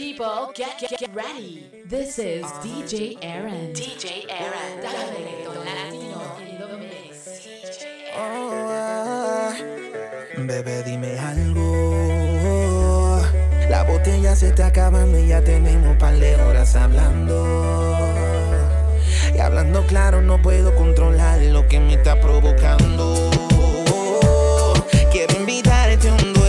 People, get, get, ready. This is DJ Aaron. DJ Aaron. Dale Latino in the mix. Oh, bebé, dime algo. La botella se está acabando y ya tenemos un par de horas hablando. Y hablando claro, no puedo controlar lo que me está provocando. Oh, quiero invitarte un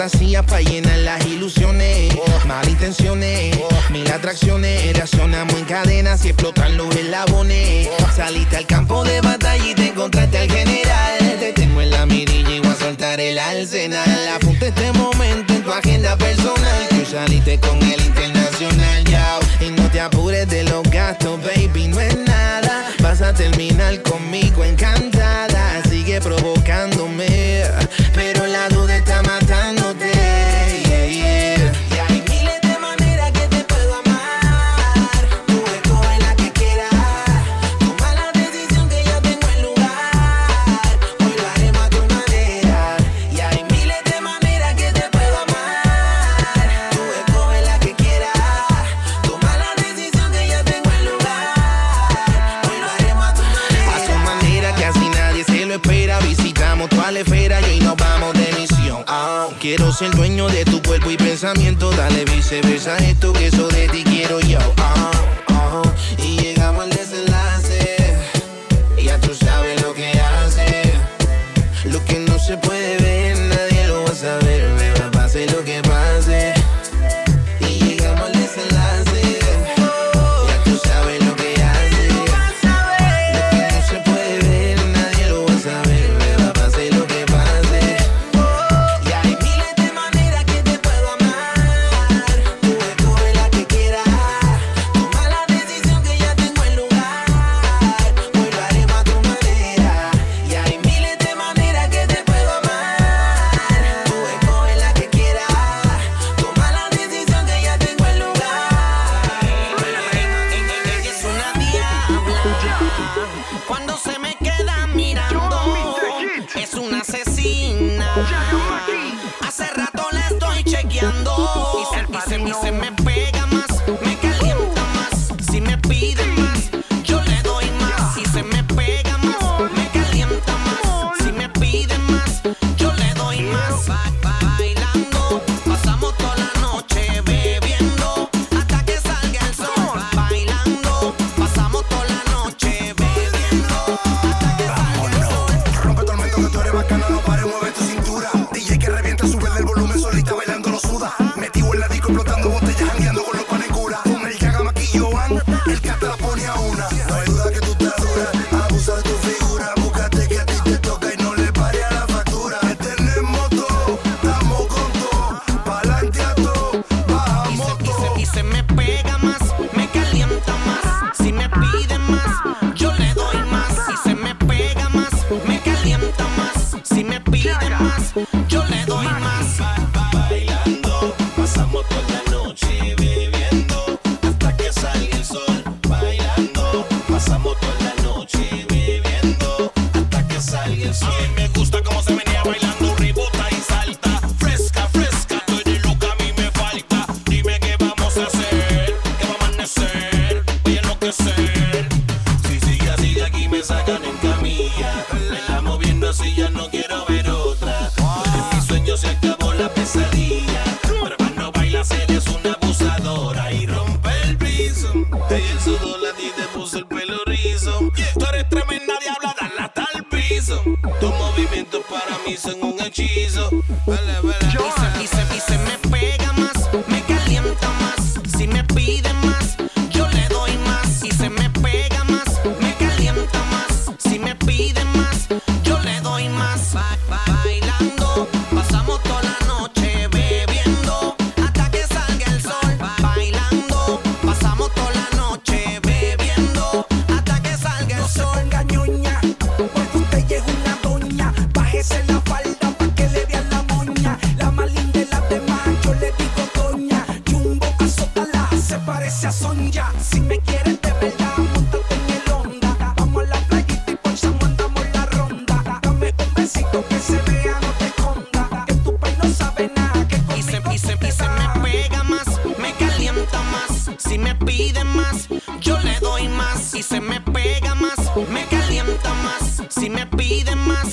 fantasía para llenar las ilusiones. Mal intenciones, mil atracciones. Reaccionamos en cadenas y explotan los eslabones. Saliste al campo de batalla y te encontraste al general. Te tengo en la mirilla y voy a soltar el arsenal. Apunta este momento en tu agenda personal. Tú saliste con el internacional, ya. Y no te apures de los gastos, baby, no es nada. Vas a terminar conmigo encantada. Sigue provocándome de y hoy nos vamos de misión. Ah, quiero ser dueño de tu cuerpo y pensamiento, dale viceversa esto que eso de ti quiero yo. Ah.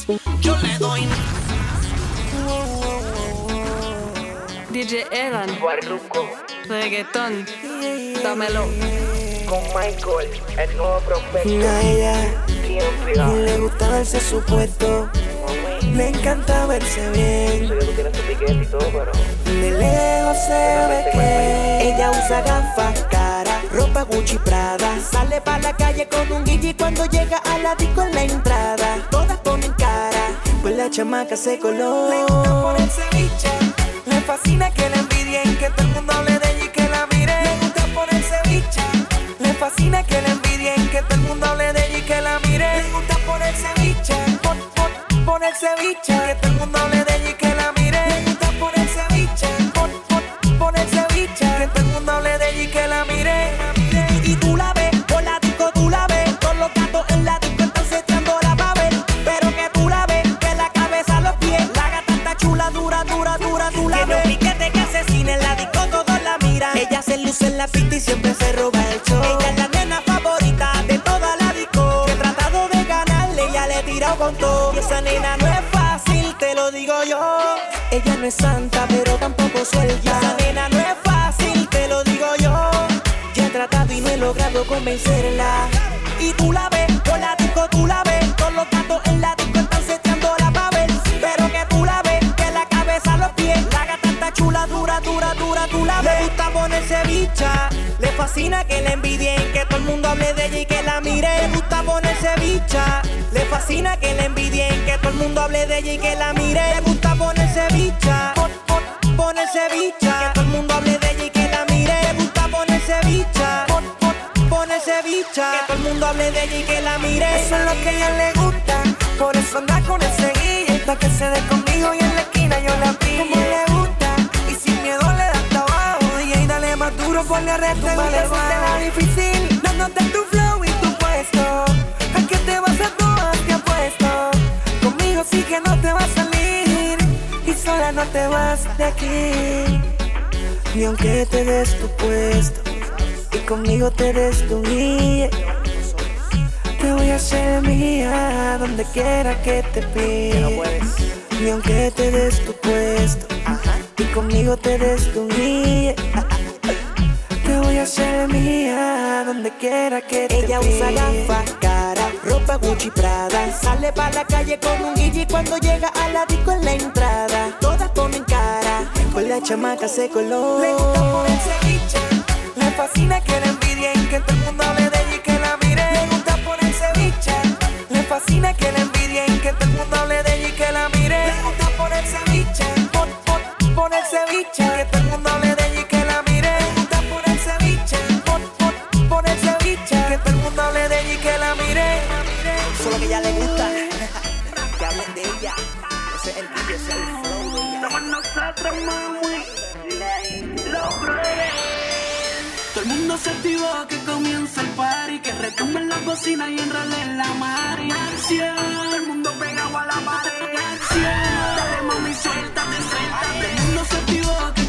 Yo le doy. DJ Edan. Guarruco. Reggaetón. Dámelo. Con Michael, el nuevo prospecto. Naya. Siempre. Le gusta verse su puesto. Le encanta verse bien. De lejos se ve que ella usa gafas cara, ropa Gucci Prada. Sale pa' la calle con un guille cuando llega a la disco en la entrada. Todas pues la chamaca se coló. Le gusta ponerse bicha, le fascina que la envidien, que todo el mundo hable de ella y que la mire. Le gusta ponerse bicha, le fascina que la envidien, que todo el mundo hable de ella y que la mire. Le gusta ponerse bicha, pon, pon, ponerse bicha, que todo el mundo hable de ella la pista y siempre se roba el show. Ella es la nena favorita de toda la disco. He tratado de ganarle, ella le he tirado con todo. Y esa nena no es fácil, te lo digo yo. Ella no es santa, pero tampoco suelta. Esa nena no es fácil, te lo digo yo. Ya he tratado y no he logrado convencerla. Y tú la ves, Le fascina que la envidien, que todo el mundo hable de ella y que la mire. Le gusta ponerse bicha. Le fascina que la envidien, que todo el mundo hable de ella y que la mire. Le gusta ponerse bicha. Pon- pon- ponerse bicha. Que todo el mundo hable de ella y que la mire. Le gusta ponerse bicha. Pon- pon- ponerse bicha. Que todo el mundo hable de ella y que la mire. Eso es lo que a ella le gusta. Por eso anda con el seguir. Hasta que se dé ponle reto. Vale, la difícil. Dándote tu flow y tu puesto. ¿A qué te vas a tomar? Te apuesto. Conmigo sí que no te vas a salir. Y sola no te vas de aquí. Ni aunque te des tu puesto. Y conmigo te des tu guía. Te voy a hacer mía donde quiera que te pida. Ni aunque te des tu puesto. Y conmigo te des tu guía. Mía donde quiera que te Ella usa gafas cara, ropa Gucci Prada. Sale para la calle con un guille cuando llega a la disco en la entrada. Todas ponen cara, con la chamaca se coló. Le gusta ponerse bicha, le fascina que la envidien, que todo el mundo hable de ella y que la mire. Le gusta ponerse bicha, le fascina que la que comienza el party, que retumbe en la cocina y enrole en la mari. Acción, el mundo pegado a la pared. Acción, dale mami, suéltate, suéltate. El mundo se activó que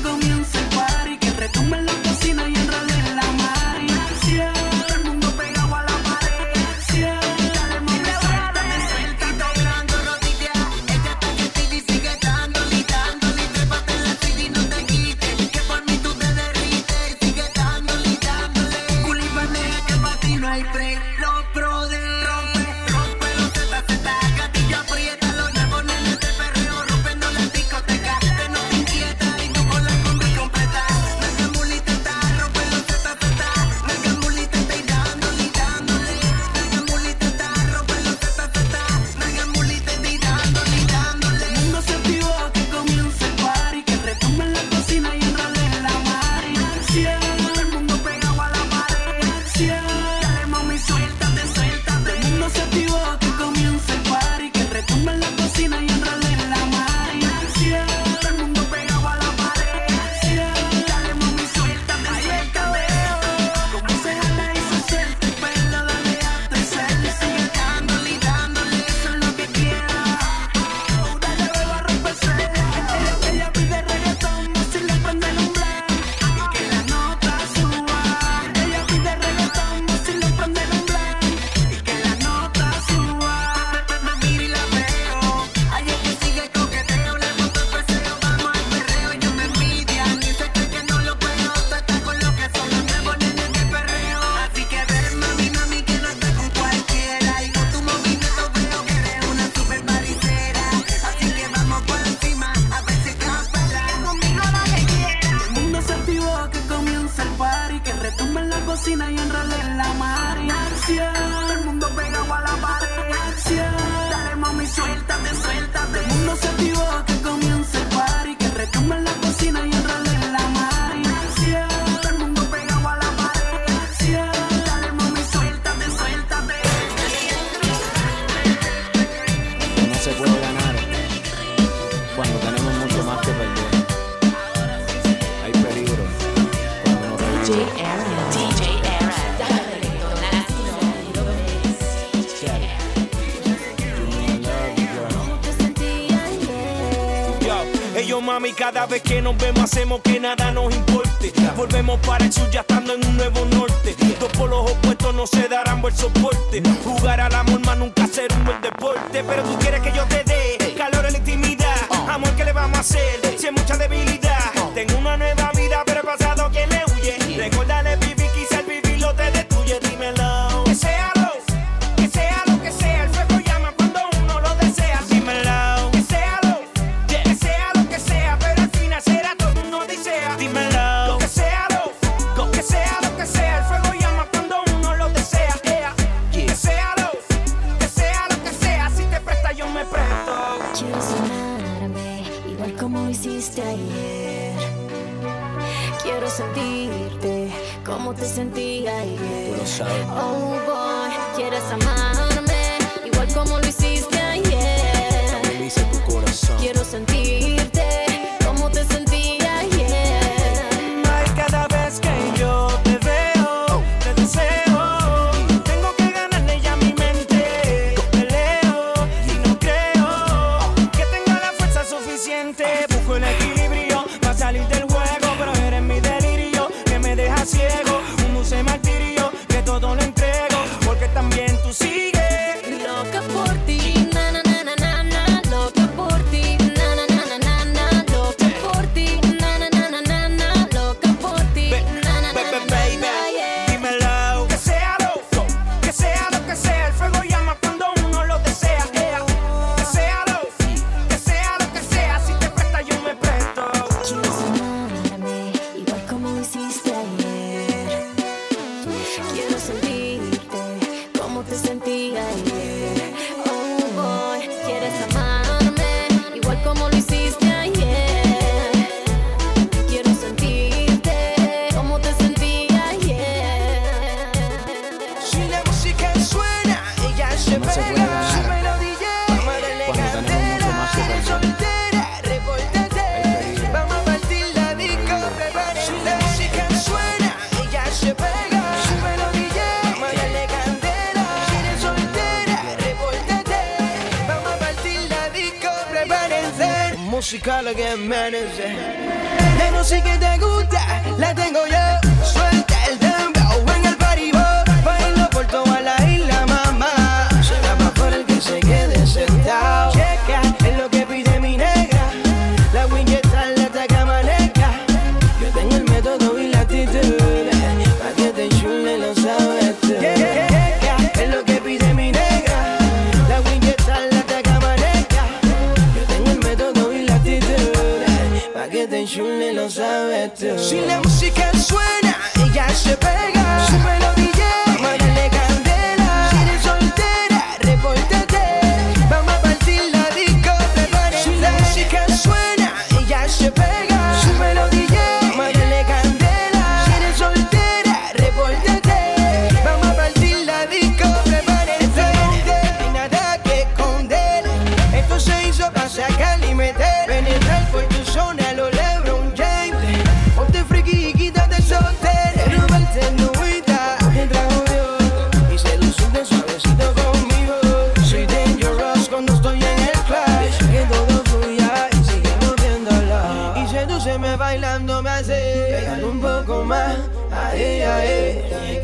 Cada vez que nos vemos hacemos que nada nos importe. Volvemos para el sur ya estando en un nuevo norte. Dos polos opuestos no se darán buen soporte. Jugar al amor más nunca ser un buen deporte. Pero tú quieres que yo te dé calor en la intimidad. Amor que le vamos a hacer si mucha debilidad. Tengo una nueva vida pero el pasado que le huye.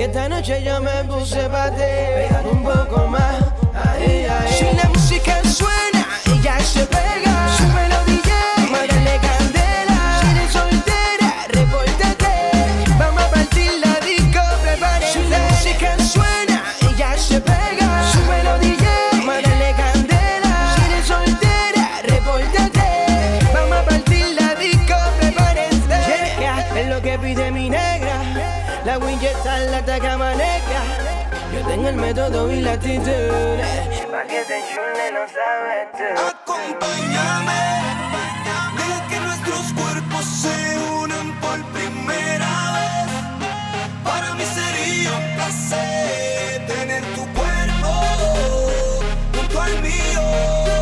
que esta noche yo me puse para ti. un poco más, ahí, ahí. Si la música suena, ella se todo y la actitud. Pa' que te chune, no sabes tú. Acompáñame, deja que nuestros cuerpos se unan por primera vez. Para mí sería un placer tener tu cuerpo junto al mío.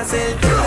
hacer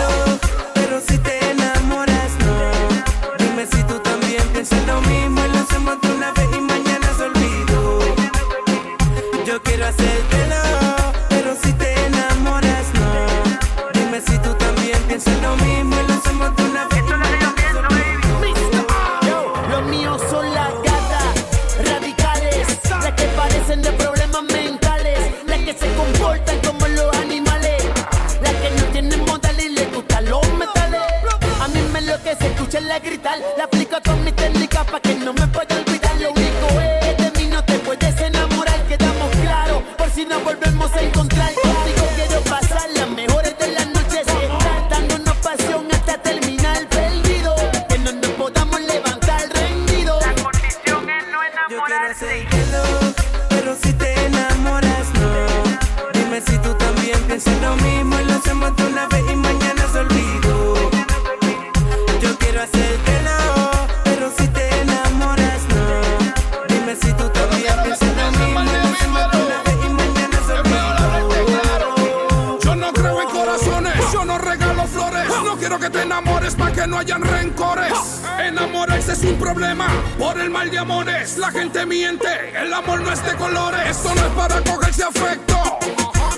no regalo flores. No quiero que te enamores para que no hayan rencores. Enamorarse es un problema por el mal de amores. La gente miente, el amor no es de colores. Esto no es para cogerse afecto.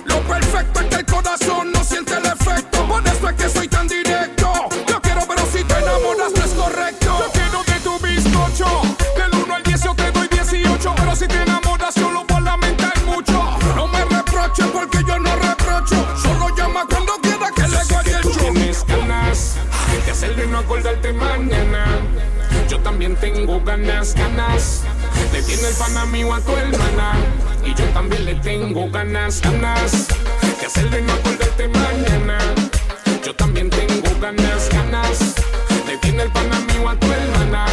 Lo perfecto es que el corazón no siente el efecto. Por eso es que soy tan directo. Yo quiero, pero si te enamoras no es correcto. Yo quiero de tu bizcocho. Del 1 al 10 yo te doy 18. Pero si te enamoras, solo por lamentar mucho. No me reproches porque yo no reprocho. Acordarte mañana. Yo también tengo ganas, ganas. Le tiene el pan a mí o a tu hermana. Y yo también le tengo ganas, ganas. De hacerle no acordarte mañana. Yo también tengo ganas, ganas. Le tiene el pan a mí o a tu hermana.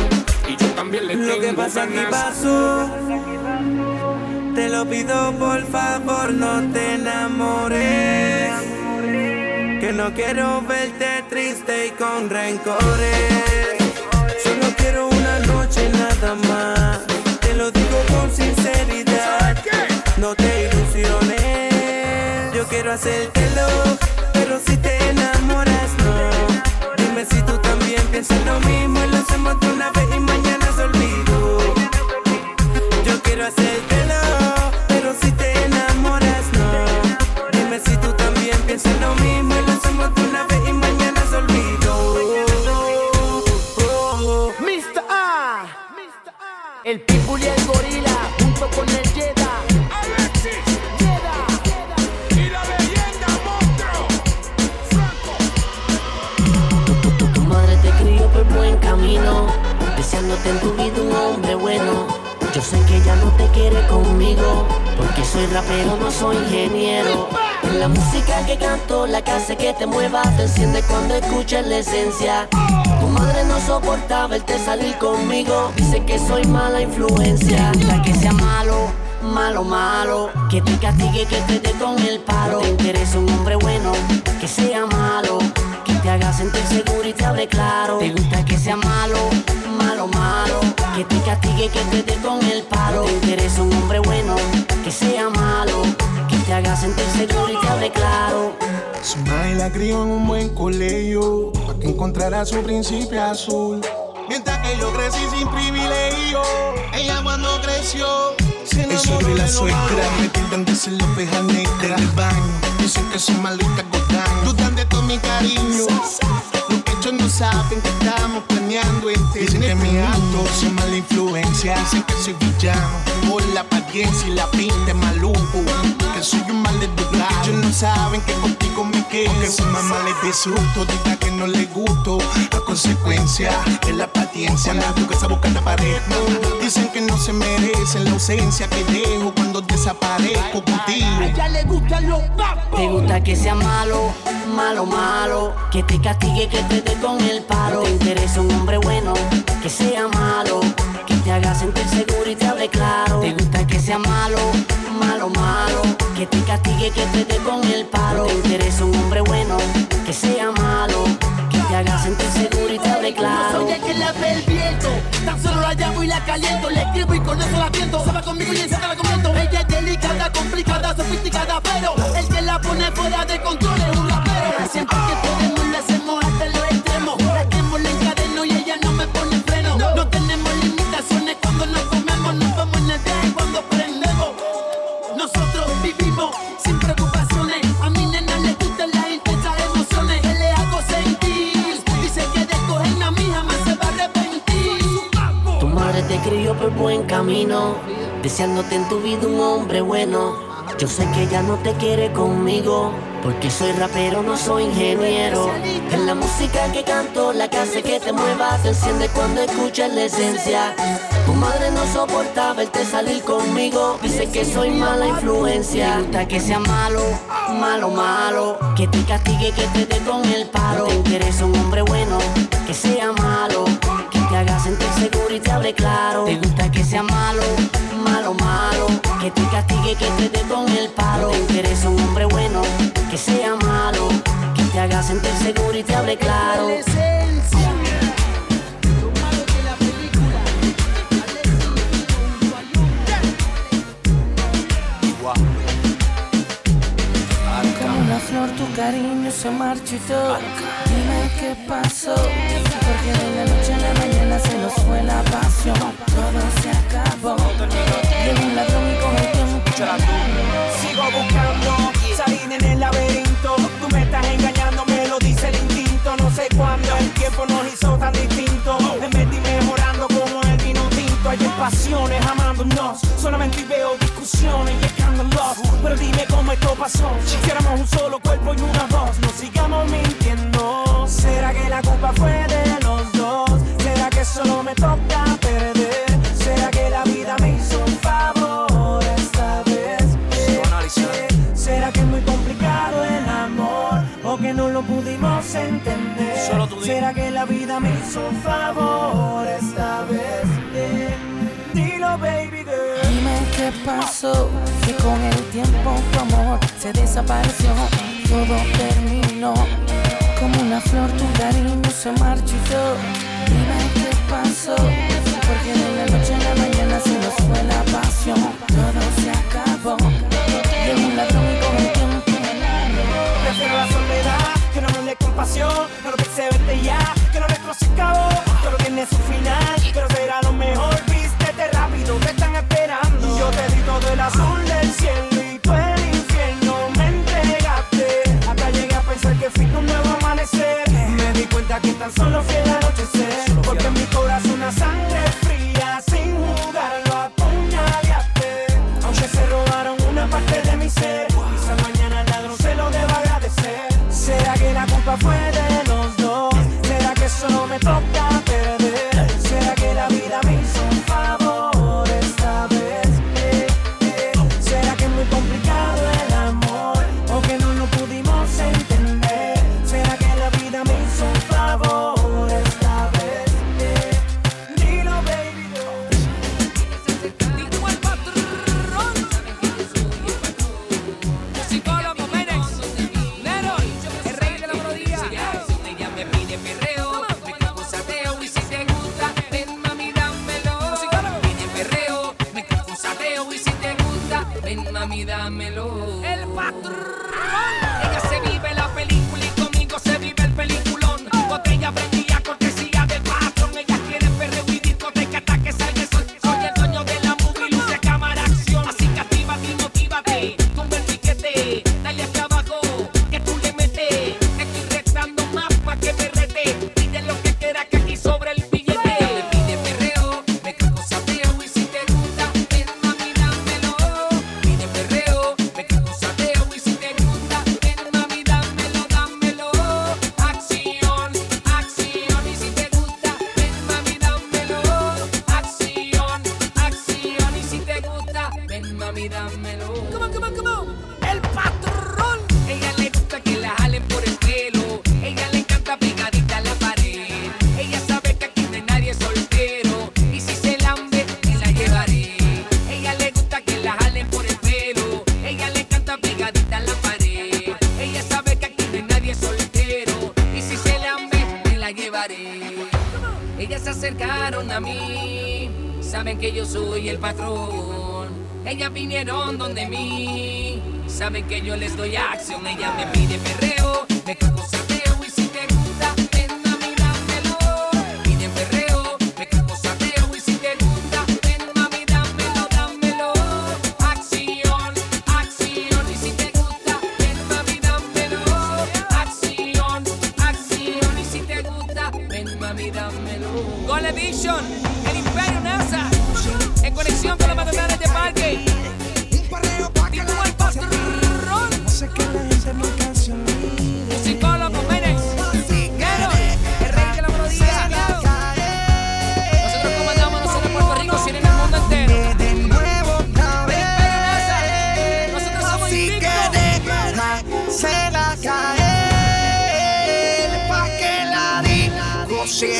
Y yo también le Lo que tengo pasa aquí ganas. pasó. Te lo pido por favor, no te enamores. Que no quiero verte triste y con rencores. Solo quiero una noche nada más. Te lo digo con sinceridad. No te ilusiones. Yo quiero hacértelo, pero si te enamoras, no. Dime si tú también piensas lo mismo y lo hacemos de una vez y mañana se olvidó. Yo quiero hacértelo, en tu un hombre bueno. Yo sé que ella no te quiere conmigo, porque soy rapero, no soy ingeniero. La música que canto, la que hace que te muevas, te enciende cuando escuchas la esencia. Tu madre no soporta verte salir conmigo, dice que soy mala influencia. La que sea malo, malo, malo, que te castigue, que te dé con el palo. Te interesa un hombre bueno, que sea malo, te haga sentir seguro y te hable claro. Te gusta que sea malo, malo, malo, que te castigue, que te dé con el palo. Te interesa un hombre bueno, que sea malo, que te haga sentir seguro y te hable claro. Su madre la crió en un buen colegio, para que encontrara su príncipe azul. Mientras que yo crecí sin privilegio, ella cuando creció. se El suegro y la suegra me tildan de ser la oveja negra del baño. Dicen que soy maldita gotán, dudan de todo mi cariño. Los ellos no saben que estamos planeando este Dicen que mi acto son mala influencia. Dicen que soy villano por la apariencia y la pinta maluco. Soy un mal educado. Ellos no saben que contigo me quedo. Que su mamá le disfruto, diga que no le gusto. La consecuencia es la paciencia. La tu casa busca la pared. Dicen que no se merecen la ausencia que dejo cuando desaparezco contigo. A ella le gustan los papos. Te gusta que sea malo, malo, malo, que te castigue, que te dé con el palo. Te interesa un hombre bueno, que sea malo, que te haga sentir seguro y te hable claro. Te gusta que sea malo, que te castigue, que te dé con el palo. Te interesa un hombre bueno, que sea malo, que te haga sentir seguro y te hable claro. soy el que la ve el viento, tan solo la llamo y la caliento, le escribo y con eso la tiento. Se va conmigo y encima la comento. Ella es delicada, complicada, sofisticada, pero el que la pone fuera de control es un rapero. Siempre que deseándote en tu vida un hombre bueno. Yo sé que ella no te quiere conmigo, porque soy rapero, no soy ingeniero. Es la música que canto, la que hace que te muevas, te enciende cuando escuchas la esencia. Tu madre no soporta verte salir conmigo, dice que soy mala influencia. Te gusta que sea malo, malo, malo, que te castigue, que te dé con el palo. Te interesa un hombre bueno, que sea malo, te haga sentir seguro y te hable claro. Te gusta que sea malo, malo, malo, que te castigue, que te dé con el palo. Te interesa un hombre bueno, que sea malo, que te haga sentir seguro y te hable claro. Flor tu cariño se marchitó Dime qué pasó Porque de la se nos fue la pasión, todo se acabó. Llegó un ladrón y coge tiempo. Sigo buscando salir en el laberinto. Tú me estás engañando, me lo dice el instinto. No sé cuándo el tiempo nos hizo tan distinto. En vez de mejorando como el vino tinto, hay pasiones amándonos. Solamente veo discusiones y escándalos. Pero dime cómo esto pasó. Si éramos un solo cuerpo y una voz, no sigamos mintiendo. ¿Será que la culpa fue de solo me toca perder. ¿Será que la vida me hizo un favor esta vez? Eh, ¿Será que es muy complicado el amor o que no lo pudimos entender? ¿Será que la vida me hizo un favor esta vez? Eh, dilo, baby girl. Dime qué pasó, que con el tiempo tu amor se desapareció, todo terminó como una flor tu cariño se marchitó. Dime que porque de la noche a la mañana se nos fue la pasión. Todo se acabó. De un ladrón con el tiempo. Prefiero la soledad que no me dé compasión. No lo pensé verte ya, que no destroce cabo. Todo tiene su final, pero será lo mejor. Viste Vístete rápido, te están esperando. Yo te di todo el azul del cielo y tú el infierno me entregaste. Hasta llegué a pensar que fui un nuevo amanecer. Me di cuenta que tan solo fui el anochecer.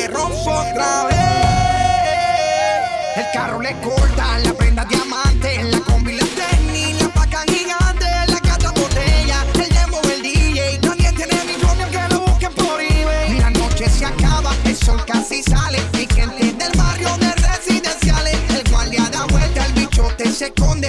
rompo otra. El carro le corta, la prenda diamante, la combi la tenis, la paca gigante, la cata botella, el demo el DJ. Nadie tiene mi propio que lo busquen por eBay. Y la noche se acaba, el sol casi sale. Mi gente del barrio de residenciales, el guardia da vuelta, el bichote se esconde.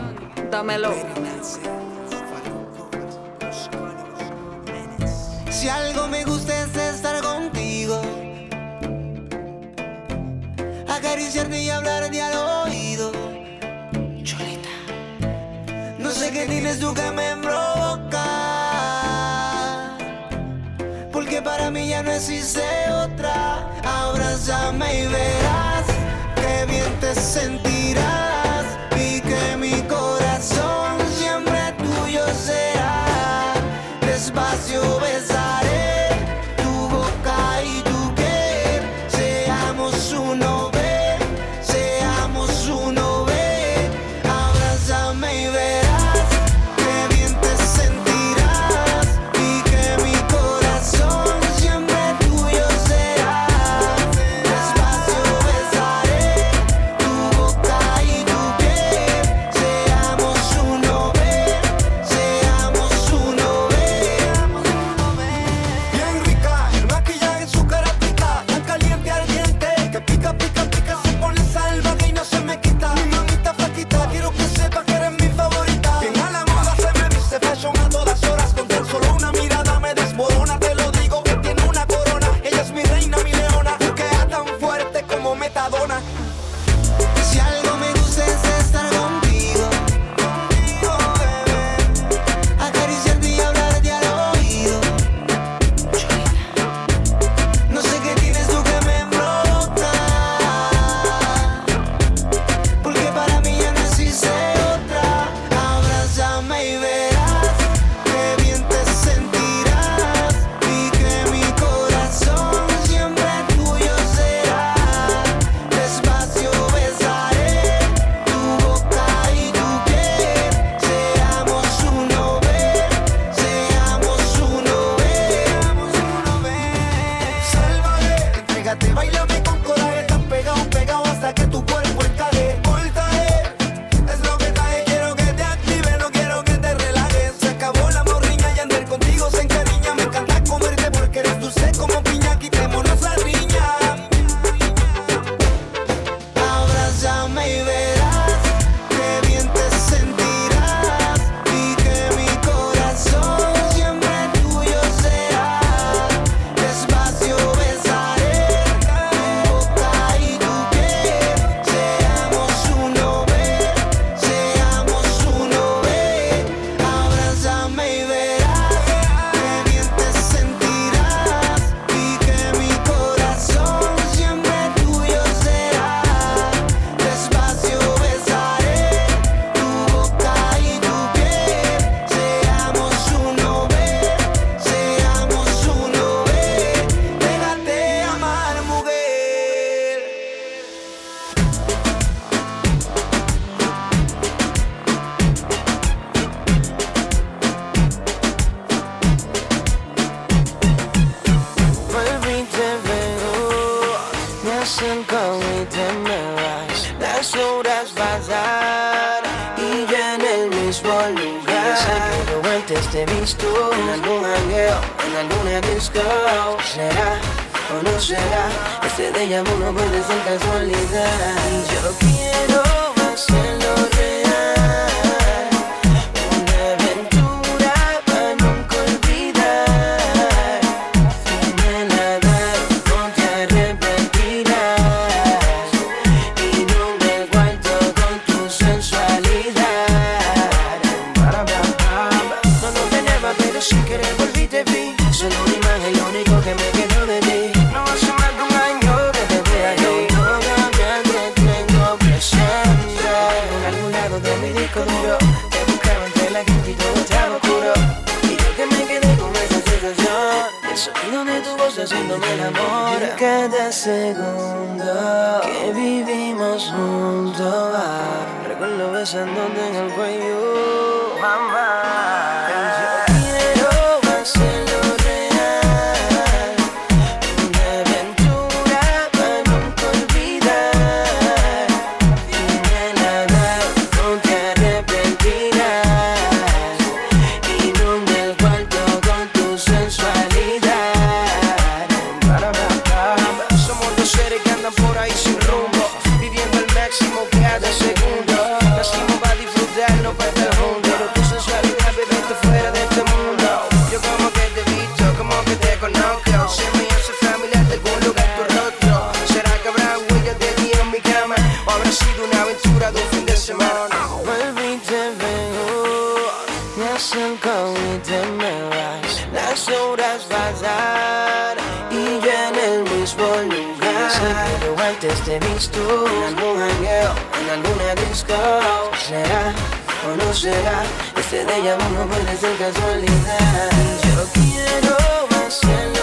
Si algo me gusta es estar contigo, acariciarme y hablarte al oído. Cholita, no sé qué tienes tú que me provoca, porque para mí ya no existe otra. Abrázame y verás que bien te sentirás. visto en algún hangueo, en alguna disco. ¿Será o no será? Este de vu no puede ser casualidad. Yo quiero hacerlo. hangueo en alguna disco. ¿Será o no será? Este de ella no puede ser casualidad. Yo quiero vacilar.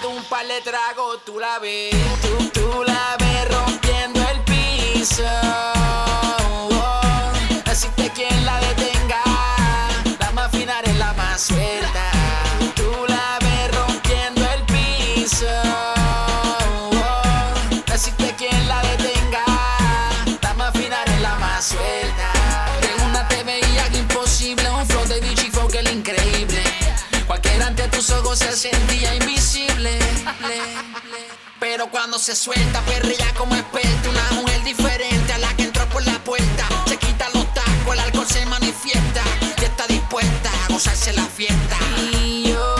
de un par de tragos tú la ves, tú, tú la ves rompiendo el piso. cuando se suelta, perrilla como experta, una mujer diferente a la que entró por la puerta. Se quita los tacos, el alcohol se manifiesta y está dispuesta a gozarse la fiesta. Y yo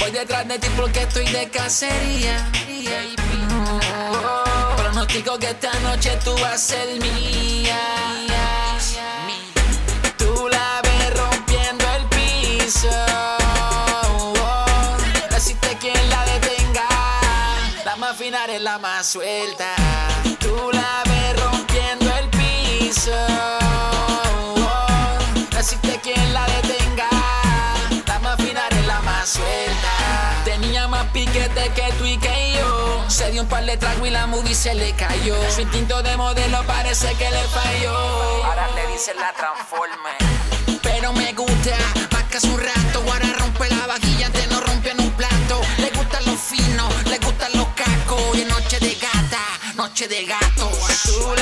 voy detrás de ti porque estoy de cacería. Oh, pronostico que esta noche tú vas a ser mía. Tú la ves para afinar es la más suelta. Tú la ves rompiendo el piso. No existe quien la detenga. La más afinar es la más suelta. Tenía más piquete que tú y que yo. Se dio un par de tragos y la moody se le cayó. Su instinto de modelo parece que le falló. Ahora le dicen la transforme. Pero me gusta, más que hace un rato. Ahora rompe la vaquilla, antes no rompe de gatos. Azul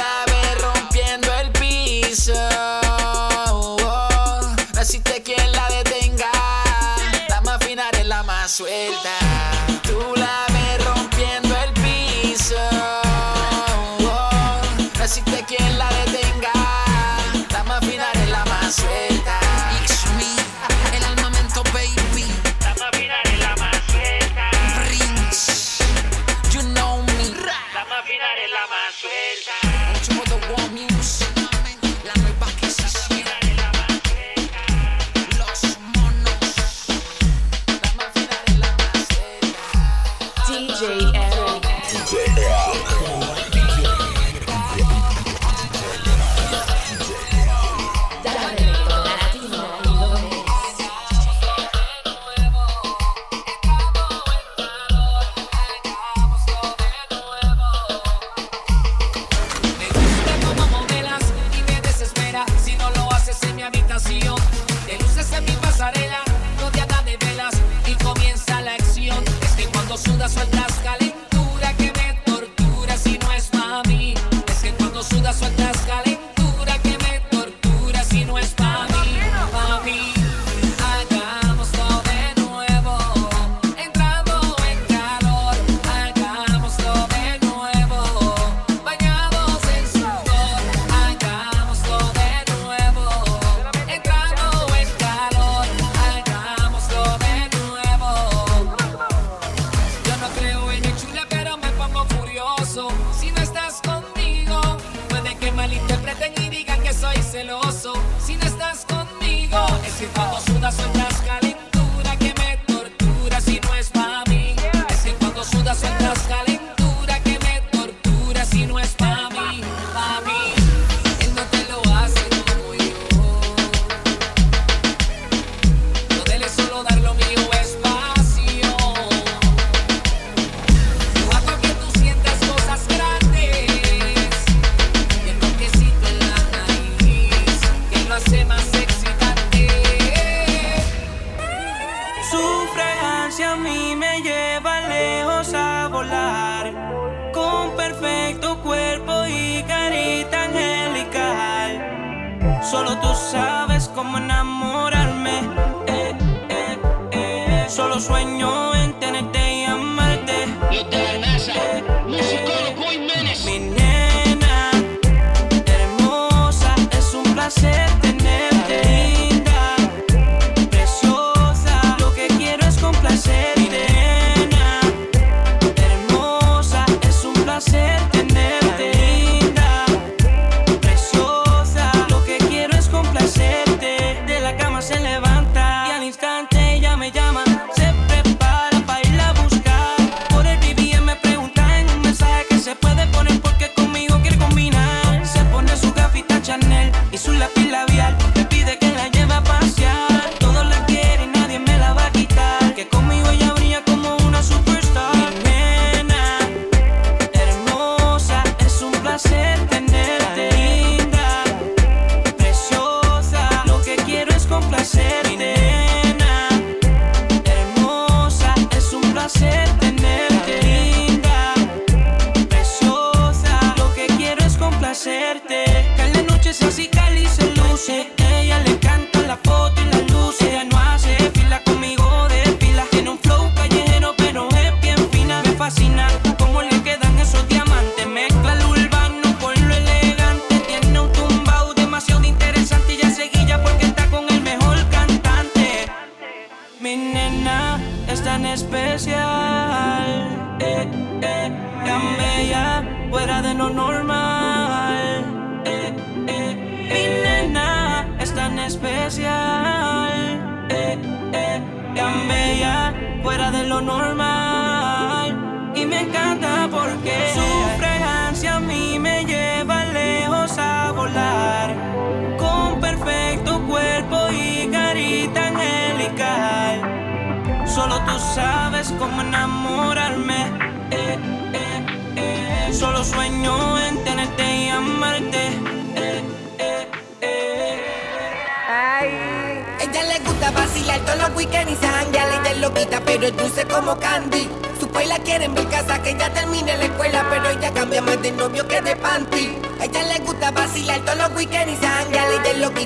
suelta.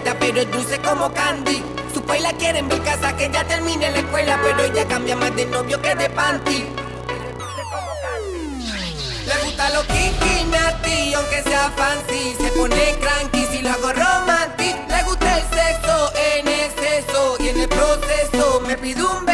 pero es dulce como candy. Su pai la quiere en mi casa, que ya termine la escuela, pero ella cambia más de novio que de panty. Le gusta lo kinky, natty, aunque sea fancy, se pone cranky si lo hago romantic. Le gusta el sexo en exceso y en el proceso me pide un beso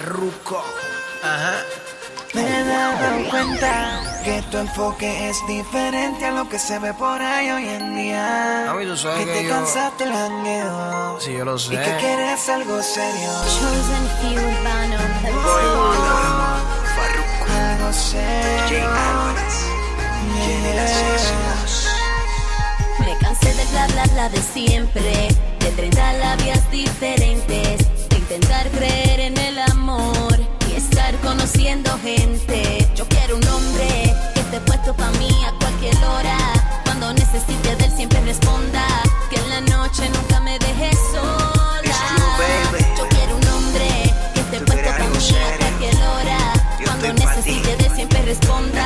Parruco. Ajá. Me he dado cuenta que tu enfoque es diferente a lo que se ve por ahí hoy en día. Mami, tú sabes que que te yo- cansaste el jangueo. Sí, yo lo sé. Y que quieres algo serio. Chosen few urbano. Algo serio. Me cansé de bla bla bla de siempre, de 30 labias diferentes, intentar creer en el amor y estar conociendo gente. Yo quiero un hombre que esté puesto pa' mí a cualquier hora, cuando necesite de él siempre responda, que en la noche nunca me deje sola. Yo quiero un hombre que esté puesto pa' mí a cualquier hora, cuando necesite de él siempre responda,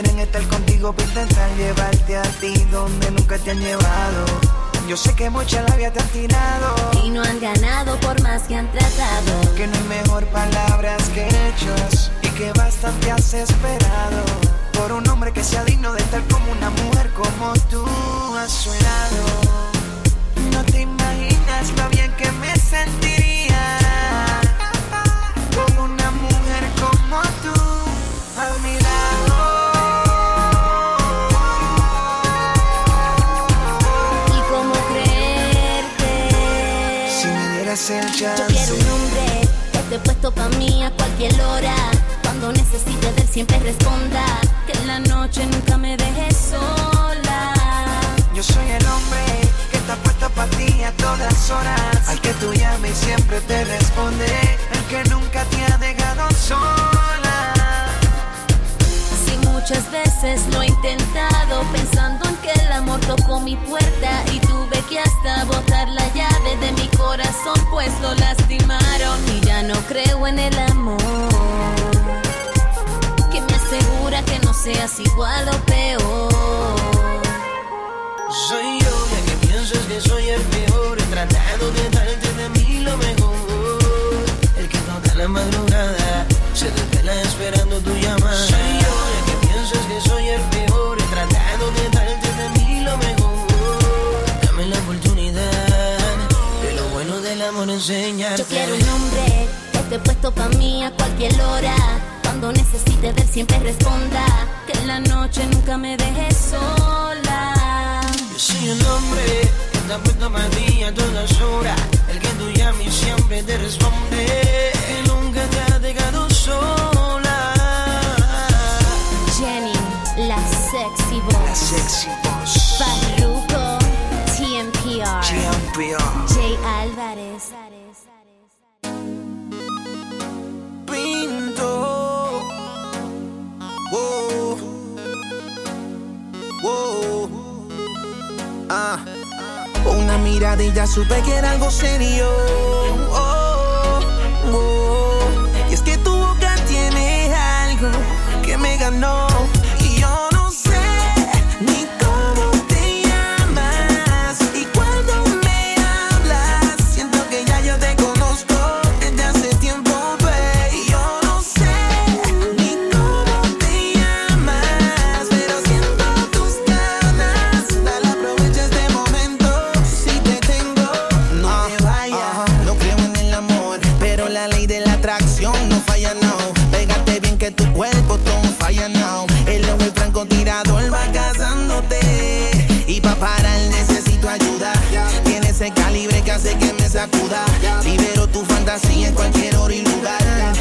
quieren estar contigo para intentar llevarte a ti donde nunca te han llevado. Yo sé que mucha labia te han tirado. Y no han ganado por más que han tratado. Que no hay mejor palabras que hechos y que bastante has esperado por un hombre que sea digno de estar como una mujer como tú a su lado. No te imaginas lo bien que me sentiría Yo quiero un hombre que esté puesto pa' mí a cualquier hora. Cuando necesite él siempre responda. Que en la noche nunca me dejes sola. Yo soy el hombre que está puesto pa' ti a todas horas. Al que tú llames siempre te responde. El que nunca te ha dejado sola. Así muchas veces lo he intentado pensando en que el amor tocó mi puerta y tuve que hasta volver pues lo lastimaron y ya no creo en el amor que me asegura que no seas igual o peor. Soy yo la que piensas que soy el peor Tratando de darte de mí lo mejor El que toca la madrugada Se desvela esperando tu llamada puesto pa' mí a cualquier hora. Cuando necesite de él siempre responda. Que en la noche nunca me deje sola. Yo soy un hombre que está puesto para ti a todas horas El que tú llamas y siempre te responde Que nunca te ha dejado sola Jenny, la sexy voz. La sexy voz Farruko, TMPR. TMPR. Y ya supe que era algo serio. Oh, oh. Y es que tu boca tiene algo que me ganó. Cuerpo todo falla, no. El lobo y francotirador va cazándote. Y pa' parar necesito ayuda. Tiene ese calibre que hace que me sacuda. Libero tu fantasía en cualquier hora y lugar.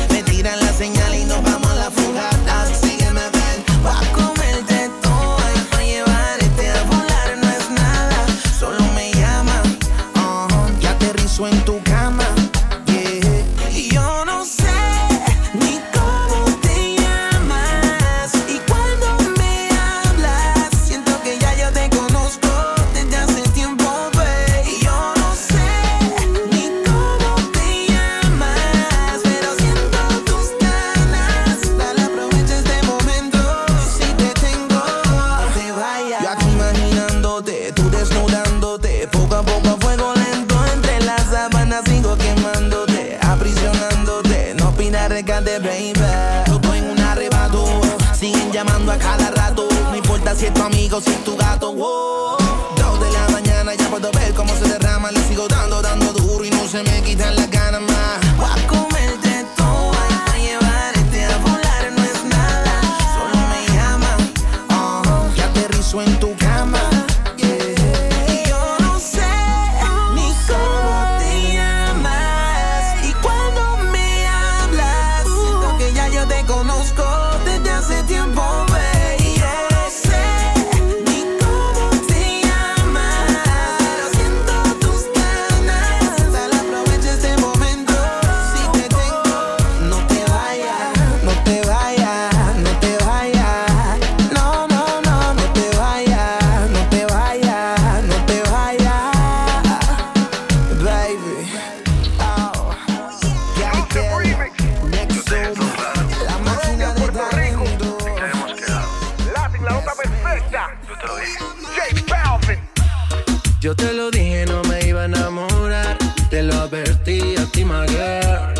Yo te lo dije. No me iba a enamorar. Te lo advertí a ti, girl.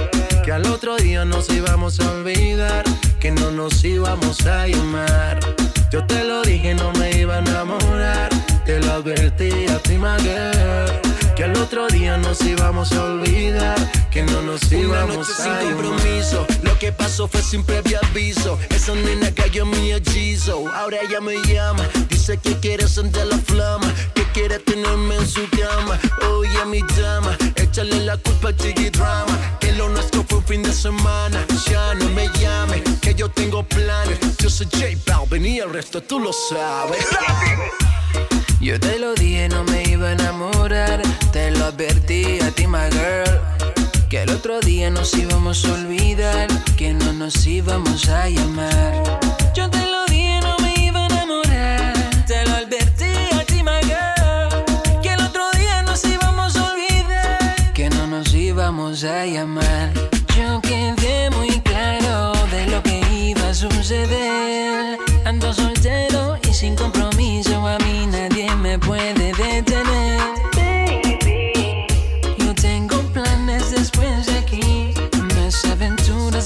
Que al otro día nos íbamos a olvidar. Que no nos íbamos a llamar. Yo te lo dije, no me iba a enamorar. Te lo advertí a ti, girl. Que al otro día nos íbamos a olvidar. Que no nos Una íbamos noche a sin compromiso. Lo que pasó fue sin previo aviso. Esa nena cayó en mi hechizo. Ahora ella me llama. Dice que quiere sentir la flama. Que quiere tenerme en su cama. Oye, mi dama. Échale la culpa al Drama. Que lo nuestro fue un fin de semana. Ya no me llame. Que yo tengo planes. Yo soy J Balvin y el resto tú lo sabes. Yo te lo dije, no me iba a enamorar. Te lo advertí a ti, my girl. Que el otro día nos íbamos a olvidar. Que no nos íbamos a llamar. Yo te lo dije, no me iba a enamorar. Te lo advertí a ti, my girl. Que el otro día nos íbamos a olvidar. Que no nos íbamos a llamar. Yo quedé muy claro de lo que iba a suceder. Ando soltero y sin compromiso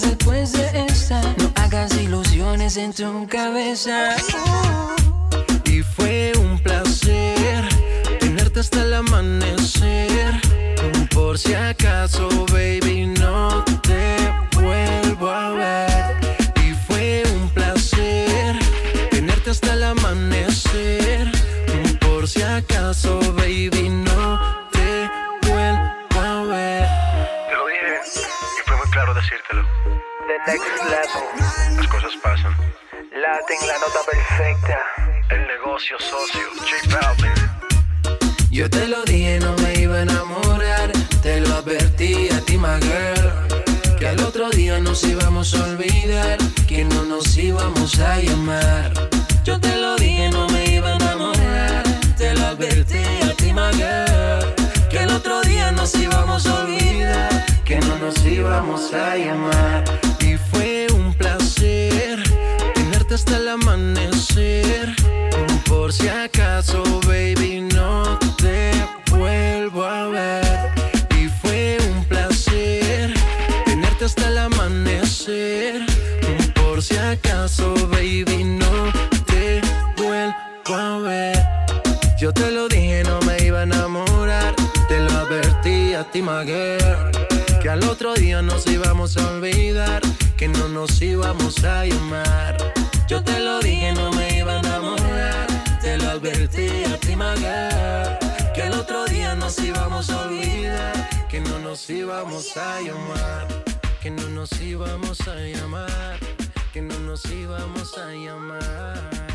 después de esta. No hagas ilusiones en tu cabeza. Y fue un placer tenerte hasta el amanecer. Por si acaso, baby, no te vuelvo a ver. Las cosas pasan. Latin, la nota perfecta. El negocio socio, J Balvin. Yo te lo dije, no me iba a enamorar. Te lo advertí a ti, my girl. Que al otro día nos íbamos a olvidar. Que no nos íbamos a llamar. Yo te lo dije, no me iba a enamorar. Te lo advertí a ti, my girl. Que al otro día nos íbamos a olvidar. Que no nos íbamos a llamar. Hasta el amanecer. Por si acaso, baby, no te vuelvo a ver. Y fue un placer tenerte hasta el amanecer. Por si acaso, baby, no te vuelvo a ver. Yo te lo dije, no me iba a enamorar. Te lo advertí a ti, my. Que al otro día nos íbamos a olvidar. Que no nos íbamos a llamar. Yo te lo dije, no me iba a enamorar. Te lo advertí a girl. Que al otro día nos íbamos a olvidar. Que no nos íbamos a llamar. Que no nos íbamos a llamar. Que no nos íbamos a llamar.